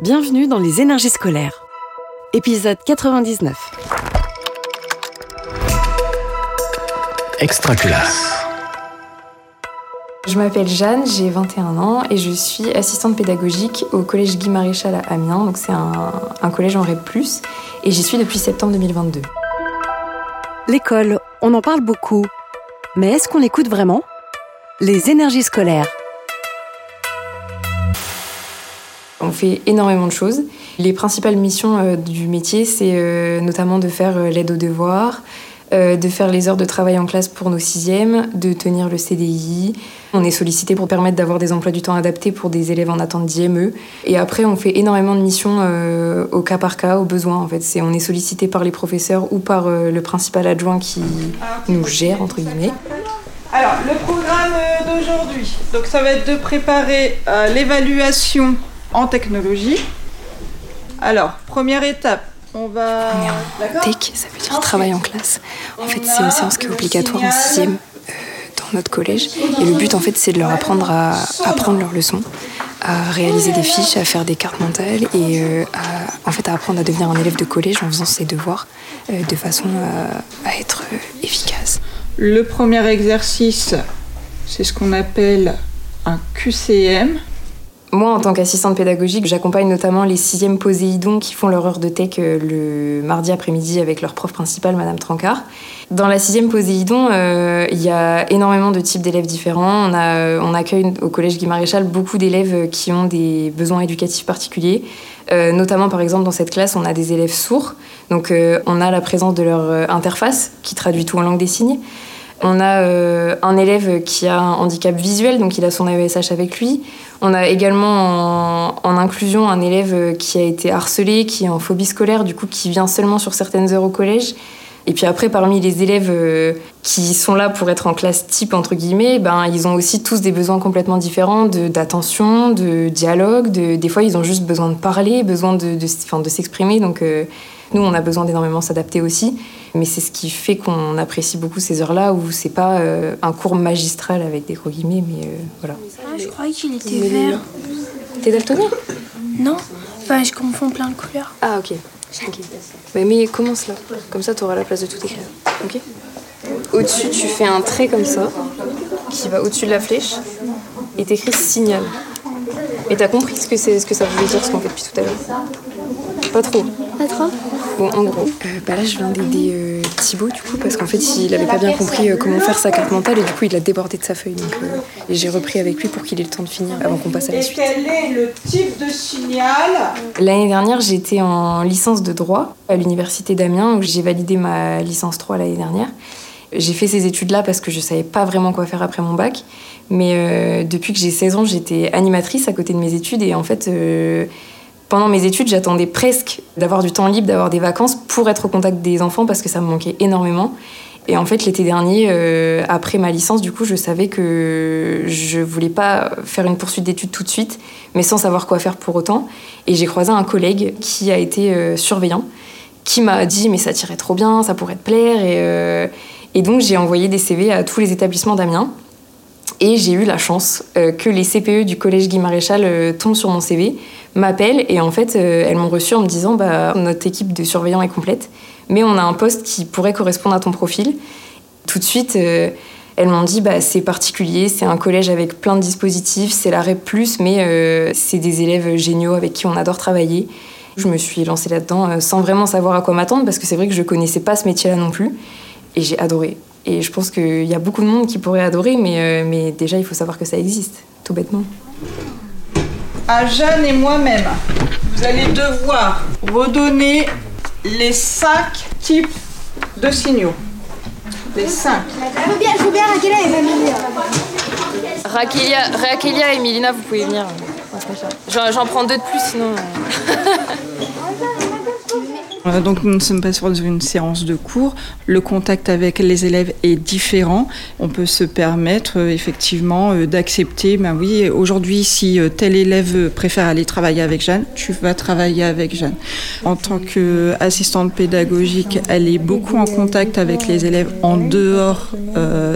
Bienvenue dans les énergies scolaires. Épisode 99. Extraculasse. Je m'appelle Jeanne, j'ai 21 ans et je suis assistante pédagogique au collège Guy Maréchal à Amiens. Donc c'est un, un collège en REP+, et j'y suis depuis septembre 2022. L'école, on en parle beaucoup. Mais est-ce qu'on l'écoute vraiment? Les énergies scolaires. On fait énormément de choses. Les principales missions euh, du métier, c'est euh, notamment de faire euh, l'aide aux devoirs, de faire les heures de travail en classe pour nos sixièmes, de tenir le CDI. On est sollicité pour permettre d'avoir des emplois du temps adaptés pour des élèves en attente d'IME. Et après, on fait énormément de missions au cas par cas, au besoin. En fait, on est sollicité par les professeurs ou par le principal adjoint qui nous gère entre guillemets. Alors, le programme d'aujourd'hui, donc ça va être de préparer l'évaluation en technologie. Alors, première étape, on va. On est en D'accord TEC, ça veut dire travail en classe. En fait, c'est une séance qui est obligatoire en sixième euh, dans notre collège. Et le but, en fait, c'est de leur apprendre à apprendre leurs leçons, à réaliser des fiches, à faire des cartes mentales et euh, à, en fait, à apprendre à devenir un élève de collège en faisant ses devoirs euh, de façon à, à être euh, efficace. Le premier exercice, c'est ce qu'on appelle un QCM. Moi, en tant qu'assistante pédagogique, j'accompagne notamment les sixièmes poséidons qui font leur heure de tech euh, le mardi après-midi avec leur prof principale, Madame Trancard. Dans la sixième poséidon, euh, il y a énormément de types d'élèves différents. On, euh, accueille au collège Guy Maréchal beaucoup d'élèves qui ont des besoins éducatifs particuliers. Euh, notamment, par exemple, dans cette classe, on a des élèves sourds. Donc, euh, on a la présence de leur euh, interface qui traduit tout en langue des signes. On a euh, un élève qui a un handicap visuel, donc il a son AESH avec lui. On a également en, en inclusion un élève qui a été harcelé, qui est en phobie scolaire, du coup qui vient seulement sur certaines heures au collège. Et puis après, parmi les élèves euh, qui sont là pour être en classe type, entre guillemets, ben, ils ont aussi tous des besoins complètement différents de- d'attention, de, dialogue. De, des fois, ils ont juste besoin de parler, besoin de, de, enfin, de s'exprimer. Donc, euh, nous, on a besoin d'énormément s'adapter aussi. Mais c'est ce qui fait qu'on apprécie beaucoup ces heures-là où c'est pas euh, un cours magistral avec des gros guillemets, mais euh, voilà. Ah, je croyais qu'il était vert. T'es daltonien? Non Je confonds plein de couleurs. Ah, ok. Mais commence là. Comme ça, tu auras la place de tout écrire. Ok Au-dessus, tu fais un trait comme ça, qui va au-dessus de la flèche, et t'écris signal. Et t'as compris ce que, c'est, ce que ça voulait dire, ce qu'on fait depuis tout à l'heure? Pas trop. Pas trop Bon, en gros, euh, bah là, je viens d'aider euh, Thibaut, du coup, parce qu'en fait, il avait pas bien compris euh, comment faire sa carte mentale, et du coup, il a débordé de sa feuille. Donc, euh, et j'ai repris avec lui pour qu'il ait le temps de finir avant qu'on passe à la Et suite. quel est le type de signal? L'année dernière, j'étais en licence de droit à l'université d'Amiens où j'ai validé ma licence 3 l'année dernière. J'ai fait ces études-là parce que je savais pas vraiment quoi faire après mon bac. Mais euh, depuis que j'ai 16 ans, j'étais animatrice à côté de mes études et en fait, euh, pendant mes études, j'attendais presque d'avoir du temps libre, d'avoir des vacances pour être au contact des enfants parce que ça me manquait énormément. Et en fait, l'été dernier, euh, après ma licence, du coup, je savais que je voulais pas faire une poursuite d'études tout de suite, mais sans savoir quoi faire pour autant. Et j'ai croisé un collègue qui a été euh, surveillant, qui m'a dit mais ça tirait trop bien, ça pourrait te plaire. Et, euh, et donc j'ai envoyé des CV à tous les établissements d'Amiens. Et j'ai eu la chance euh, que les CPE du collège Guy Maréchal euh, tombent sur mon CV, m'appellent et en fait euh, elles m'ont reçu en me disant bah, notre équipe de surveillants est complète, mais on a un poste qui pourrait correspondre à ton profil. Tout de suite, elles m'ont dit bah, c'est particulier, c'est un collège avec plein de dispositifs, c'est la REP, mais c'est des élèves géniaux avec qui on adore travailler. Je me suis lancée là-dedans sans vraiment savoir à quoi m'attendre parce que c'est vrai que je connaissais pas ce métier-là non plus et j'ai adoré. Et je pense qu'il y a beaucoup de monde qui pourrait adorer, mais, euh, mais déjà il faut savoir que ça existe, tout bêtement. À Jeanne et moi-même, vous allez devoir redonner les cinq types de signaux. Les cinq. Bien, faut bien Raquel et Mamie. Raquelia, Raquelia et Milina, vous pouvez venir. J'en, j'en prends deux de plus sinon. Euh, donc nous ne sommes pas sur une séance de cours. Le contact avec les élèves est différent. On peut se permettre euh, effectivement euh, d'accepter, ben oui, aujourd'hui si tel élève préfère aller travailler avec Jeanne, tu vas travailler avec Jeanne. En tant qu'assistante pédagogique, elle est beaucoup en contact avec les élèves en dehors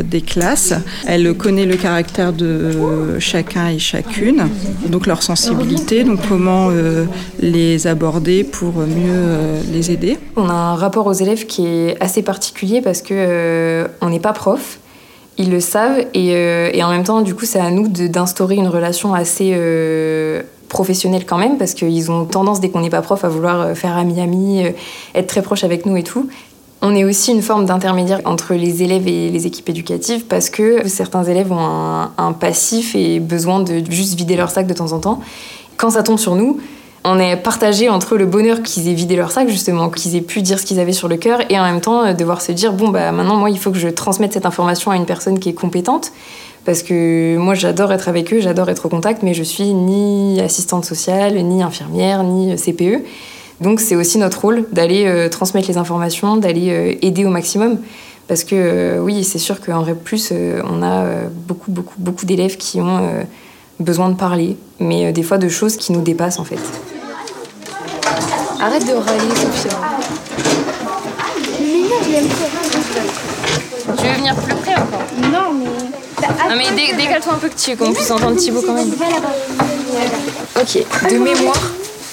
des classes. Elle connaît le caractère de chacun et chacune, donc leur sensibilité, donc comment les aborder pour mieux les On a un rapport aux élèves qui est assez particulier parce que euh, on n'est pas prof, ils le savent euh, et, en même temps du coup c'est à nous d'instaurer une relation assez euh, professionnelle quand même parce qu'ils ont tendance dès qu'on n'est pas prof à vouloir faire ami-ami, être très proche avec nous et tout. On est aussi une forme d'intermédiaire entre les élèves et les équipes éducatives parce que certains élèves ont un passif et besoin de juste vider leur sac de temps en temps. Quand ça tombe sur nous, on est partagé entre le bonheur qu'ils aient vidé leur sac justement, qu'ils aient pu dire ce qu'ils avaient sur le cœur et en même temps euh, devoir se dire bon bah maintenant moi il faut que je transmette cette information à une personne qui est compétente parce que moi j'adore être avec eux, j'adore être au contact mais je suis ni assistante sociale, ni infirmière, ni euh, CPE. Donc c'est aussi notre rôle d'aller euh, transmettre les informations, d'aller aider au maximum parce que oui, c'est sûr qu'en REP+, on a beaucoup beaucoup beaucoup d'élèves qui ont besoin de parler, mais des fois de choses qui nous dépassent en fait. Arrête de râler, Sophia. Tu veux venir plus près encore Non, mais. Non, mais décale-toi un peu que qu'on puisse entendre Thibaut quand même. Ok, de mémoire,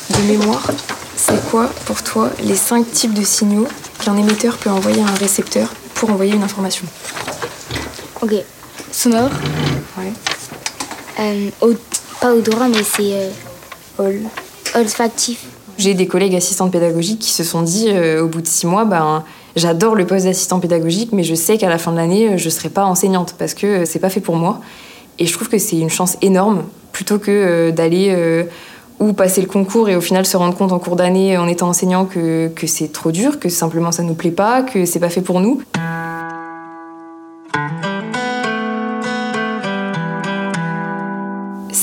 de mémoire, c'est quoi pour toi les cinq types de signaux qu'un émetteur peut envoyer à un récepteur pour envoyer une information Ok. Sonore. Ouais. Euh, pas odorat, mais c'est. Euh, olfactif. J'ai des collègues assistantes pédagogiques qui se sont dit euh, au bout de six mois, ben, j'adore le poste d'assistant pédagogique, mais je sais qu'à la fin de l'année, je ne serai pas enseignante parce que euh, c'est pas fait pour moi. Et je trouve que c'est une chance énorme plutôt que euh, d'aller ou passer le concours et au final se rendre compte en cours d'année en étant enseignant que, que c'est trop dur, que simplement ça nous plaît pas, que c'est pas fait pour nous.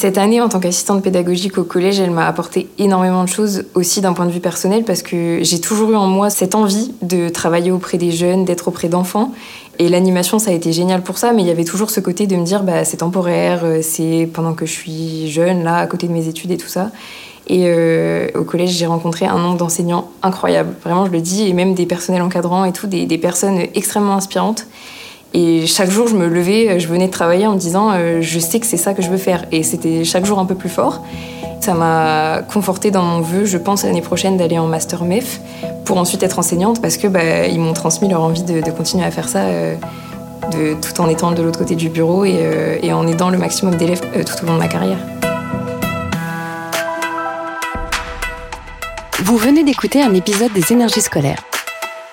Cette année, en tant qu'assistante pédagogique au collège, elle m'a apporté énormément de choses aussi d'un point de vue personnel parce que j'ai toujours eu en moi cette envie de travailler auprès des jeunes, d'être auprès d'enfants. Et l'animation, ça a été génial pour ça, mais il y avait toujours ce côté de me dire, bah, c'est temporaire, euh, c'est pendant que je suis jeune, là, à côté de mes études et tout ça. Et euh, au collège, j'ai rencontré un nombre d'enseignants incroyables. Vraiment, je le dis, et même des personnels encadrants et tout, des, des personnes extrêmement inspirantes. Et chaque jour, je me levais, euh, je venais de travailler en me disant, euh, je sais que c'est ça que je veux faire. Et c'était chaque jour un peu plus fort. Ça m'a conforté dans mon vœu, je pense, l'année prochaine d'aller en master MEF pour ensuite être enseignante parce que bah, ils m'ont transmis leur envie de, continuer à faire ça. Euh, tout en étant de l'autre côté du bureau et, en aidant le maximum d'élèves tout au long de ma carrière. Vous venez d'écouter un épisode des énergies scolaires.